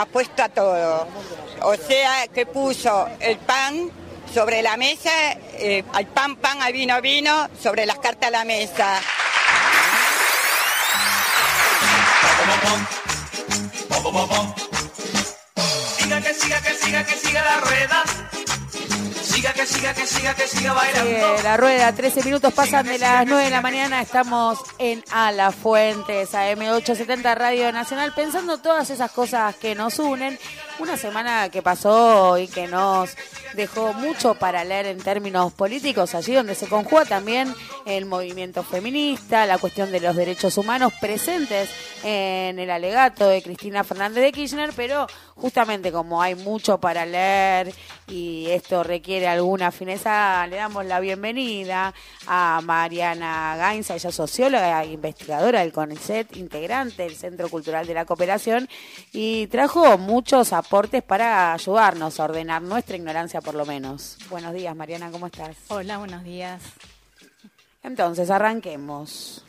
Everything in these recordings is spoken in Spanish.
ha puesto a todo. O sea, que puso el pan sobre la mesa, eh, al pan pan, al vino vino, sobre las cartas a la mesa. Que siga que siga que siga la rueda. Siga que siga que siga que siga bailando. la rueda, 13 minutos pasan de las 9 de la mañana, estamos en A la Fuentes, AM870 Radio Nacional, pensando todas esas cosas que nos unen. Una semana que pasó y que nos dejó mucho para leer en términos políticos, allí donde se conjuga también el movimiento feminista, la cuestión de los derechos humanos presentes en el alegato de Cristina Fernández de Kirchner, pero justamente como hay mucho para leer y esto requiere alguna fineza, le damos la bienvenida a Mariana Gainza, ella es socióloga e investigadora del CONICET, integrante del Centro Cultural de la Cooperación, y trajo muchos aportes para ayudarnos a ordenar nuestra ignorancia por lo menos. Buenos días, Mariana, ¿cómo estás? Hola, buenos días. Entonces, arranquemos.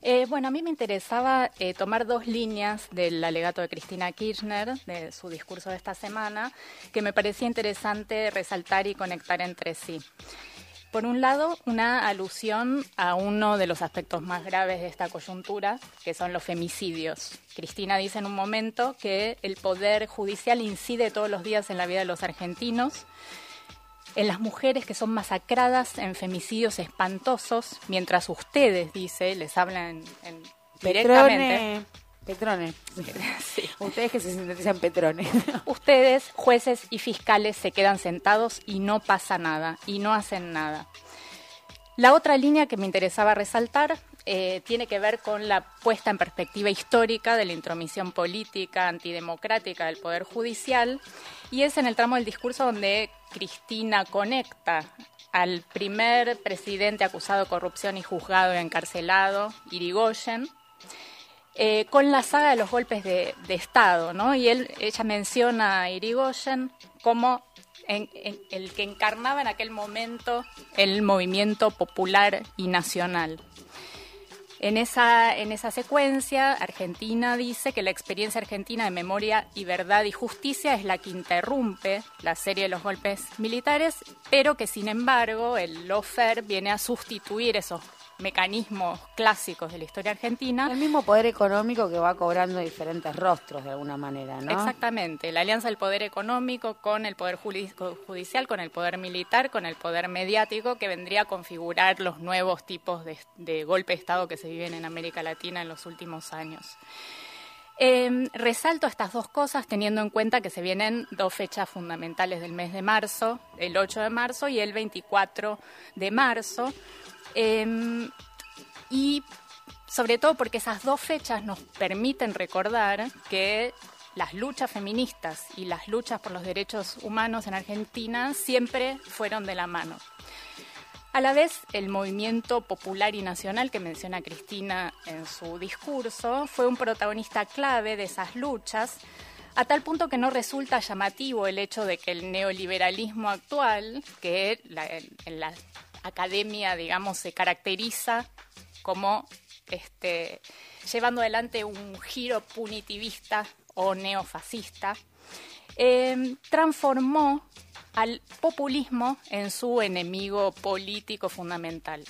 Eh, bueno, a mí me interesaba eh, tomar dos líneas del alegato de Cristina Kirchner, de su discurso de esta semana, que me parecía interesante resaltar y conectar entre sí. Por un lado, una alusión a uno de los aspectos más graves de esta coyuntura, que son los femicidios. Cristina dice en un momento que el poder judicial incide todos los días en la vida de los argentinos en las mujeres que son masacradas en femicidios espantosos, mientras ustedes, dice, les hablan en, directamente. Petrone. Ustedes que se sintetizan Petrone. Ustedes, jueces y fiscales, se quedan sentados y no pasa nada, y no hacen nada. La otra línea que me interesaba resaltar eh, tiene que ver con la puesta en perspectiva histórica de la intromisión política antidemocrática del Poder Judicial y es en el tramo del discurso donde Cristina conecta al primer presidente acusado de corrupción y juzgado y encarcelado, Irigoyen, eh, con la saga de los golpes de, Estado, ¿no? Y él, ella menciona a Irigoyen como el que encarnaba en aquel momento el movimiento popular y nacional. En esa, en esa secuencia, Argentina dice que la experiencia argentina de memoria y verdad y justicia es la que interrumpe la serie de los golpes militares, pero que sin embargo el lofer viene a sustituir esos mecanismos clásicos de la historia argentina. El mismo poder económico que va cobrando diferentes rostros de alguna manera, ¿no? Exactamente, la alianza del poder económico con el poder judicial, con el poder militar, con el poder mediático, que vendría a configurar los nuevos tipos de, golpe de Estado que se viven en América Latina en los últimos años. Em, resalto estas dos cosas teniendo en cuenta que se vienen dos fechas fundamentales del mes de marzo, el 8 de marzo y el 24 de marzo, Em, y sobre todo porque esas dos fechas nos permiten recordar que las luchas feministas y las luchas por los derechos humanos en Argentina siempre fueron de la mano. A la vez, el movimiento popular y nacional que menciona Cristina en su discurso fue un protagonista clave de esas luchas, a tal punto que no resulta llamativo el hecho de que el neoliberalismo actual, que en la academia, digamos, se caracteriza como este, llevando adelante un giro punitivista o neofascista, em, transformó al populismo en su enemigo político fundamental.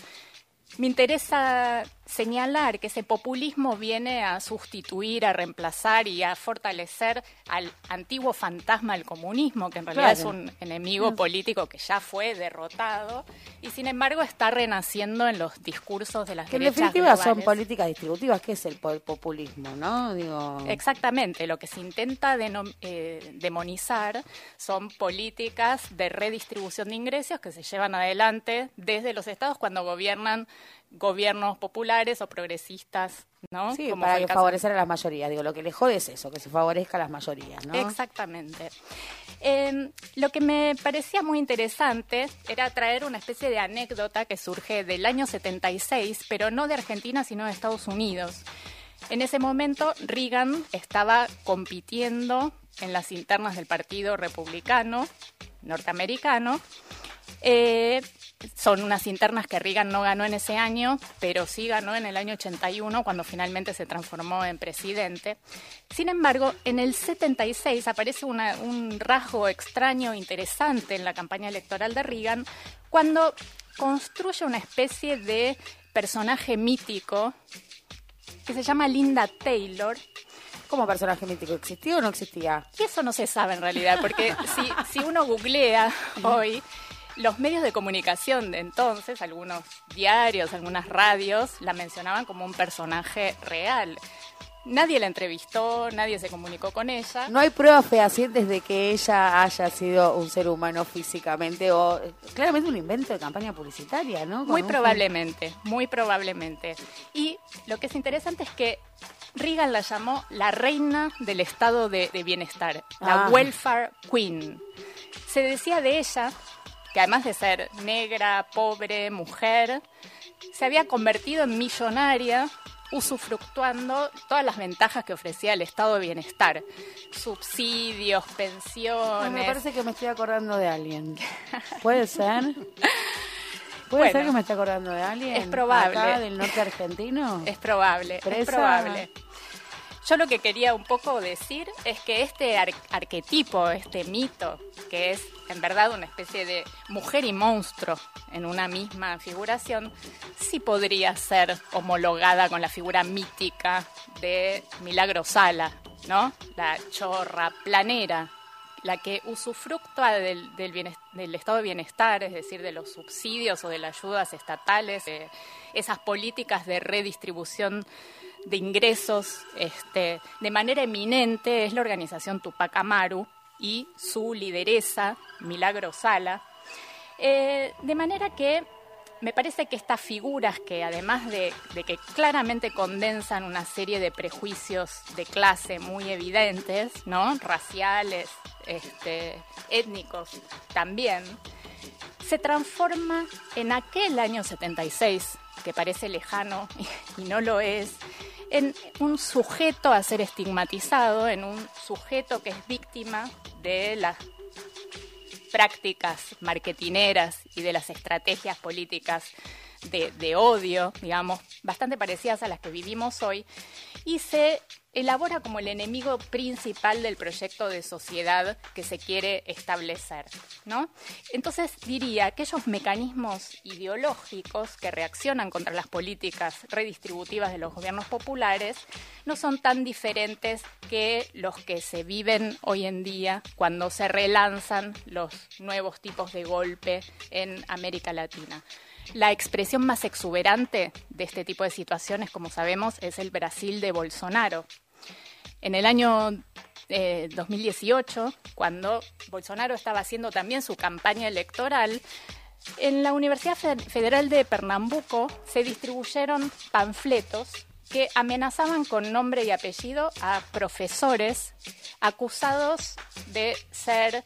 Me interesa señalar que ese populismo viene a sustituir, a reemplazar y a fortalecer al antiguo fantasma del comunismo, que en realidad es un enemigo mm. político que ya fue derrotado y sin embargo está renaciendo en los discursos de las que en definitiva son políticas distributivas, que es el populismo, ¿no? Digo... Exactamente, lo que se intenta eh, demonizar son políticas de redistribución de ingresos que se llevan adelante desde los estados cuando gobiernan gobiernos populares o progresistas, ¿no? Sí, para favorecer a las mayorías. Digo, lo que le jode es eso, que se favorezca a las mayorías, ¿no? Exactamente. Em, lo que me parecía muy interesante era traer una especie de anécdota que surge del año 76, pero no de Argentina, sino de Estados Unidos. En ese momento, Reagan estaba compitiendo en las internas del Partido Republicano norteamericano. Eh, son unas internas que Reagan no ganó en ese año, pero sí ganó en el año 81 cuando finalmente se transformó en presidente. Sin embargo, en el 76 aparece un rasgo extraño, interesante en la campaña electoral de Reagan, cuando construye una especie de personaje mítico que se llama Linda Taylor, como personaje mítico, ¿existía o no existía? Y eso no se sabe en realidad, porque si, si uno googlea hoy, los medios de comunicación de entonces, algunos diarios, algunas radios, la mencionaban como un personaje real. Nadie la entrevistó, nadie se comunicó con ella. No hay pruebas fehacientes de que ella haya sido un ser humano físicamente o claramente un invento de campaña publicitaria, ¿no? muy probablemente, muy probablemente. Y lo que es interesante es que Reagan la llamó la reina del estado de, bienestar, la ah. welfare queen. Se decía de ella que además de ser negra, pobre, mujer, se había convertido en millonaria usufructuando todas las ventajas que ofrecía el estado de bienestar. Subsidios, pensiones. me parece que me estoy acordando de alguien. ¿Puede ser? ¿Puede ser que me esté acordando de alguien? Es probable. Acá del norte argentino. Es probable, es probable. Yo lo que quería un poco decir es que este arquetipo, este mito, que es en verdad una especie de mujer y monstruo en una misma figuración, sí podría ser homologada con la figura mítica de Milagro Sala, ¿no? La chorra planera, la que usufructúa del, del, estado de bienestar, es decir, de los subsidios o de las ayudas estatales, esas políticas de redistribución de ingresos este, de manera eminente es la organización Tupac Amaru y su lideresa, Milagro Sala. Eh, de manera que me parece que estas figuras que además de, que claramente condensan una serie de prejuicios de clase muy evidentes, ¿no? raciales, este, étnicos también, se transforma en aquel año 76, que parece lejano y no lo es, en un sujeto a ser estigmatizado, en un sujeto que es víctima de las prácticas marketineras y de las estrategias políticas de, de, odio, digamos, bastante parecidas a las que vivimos hoy, y se elabora como el enemigo principal del proyecto de sociedad que se quiere establecer, ¿no? Entonces diría que aquellos mecanismos ideológicos que reaccionan contra las políticas redistributivas de los gobiernos populares no son tan diferentes que los que se viven hoy en día cuando se relanzan los nuevos tipos de golpe en América Latina. La expresión más exuberante de este tipo de situaciones, como sabemos, es el Brasil de Bolsonaro, en el año 2018, eh, cuando Bolsonaro estaba haciendo también su campaña electoral, en la Universidad Federal de Pernambuco se distribuyeron panfletos que amenazaban con nombre y apellido a profesores acusados de ser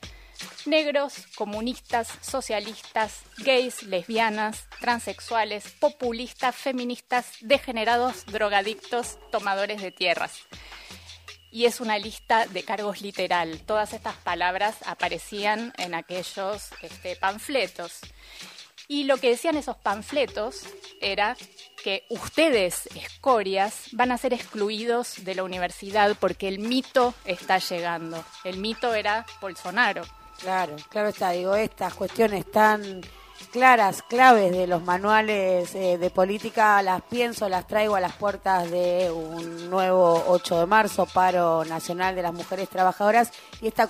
negros, comunistas, socialistas, gays, lesbianas, transexuales, populistas, feministas, degenerados, drogadictos, tomadores de tierras y es una lista de cargos literal. Todas estas palabras aparecían en aquellos este, panfletos. Y lo que decían esos panfletos era que ustedes, escorias, van a ser excluidos de la universidad porque el mito está llegando. El mito era Bolsonaro. Claro, claro está. Digo, estas cuestiones tan claras, claves de los manuales eh, de política, las pienso, las traigo a las puertas de un nuevo 8 de marzo, paro nacional de las mujeres trabajadoras, y esta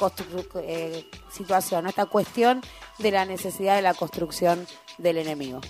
eh, situación, esta cuestión de la necesidad de la construcción del enemigo.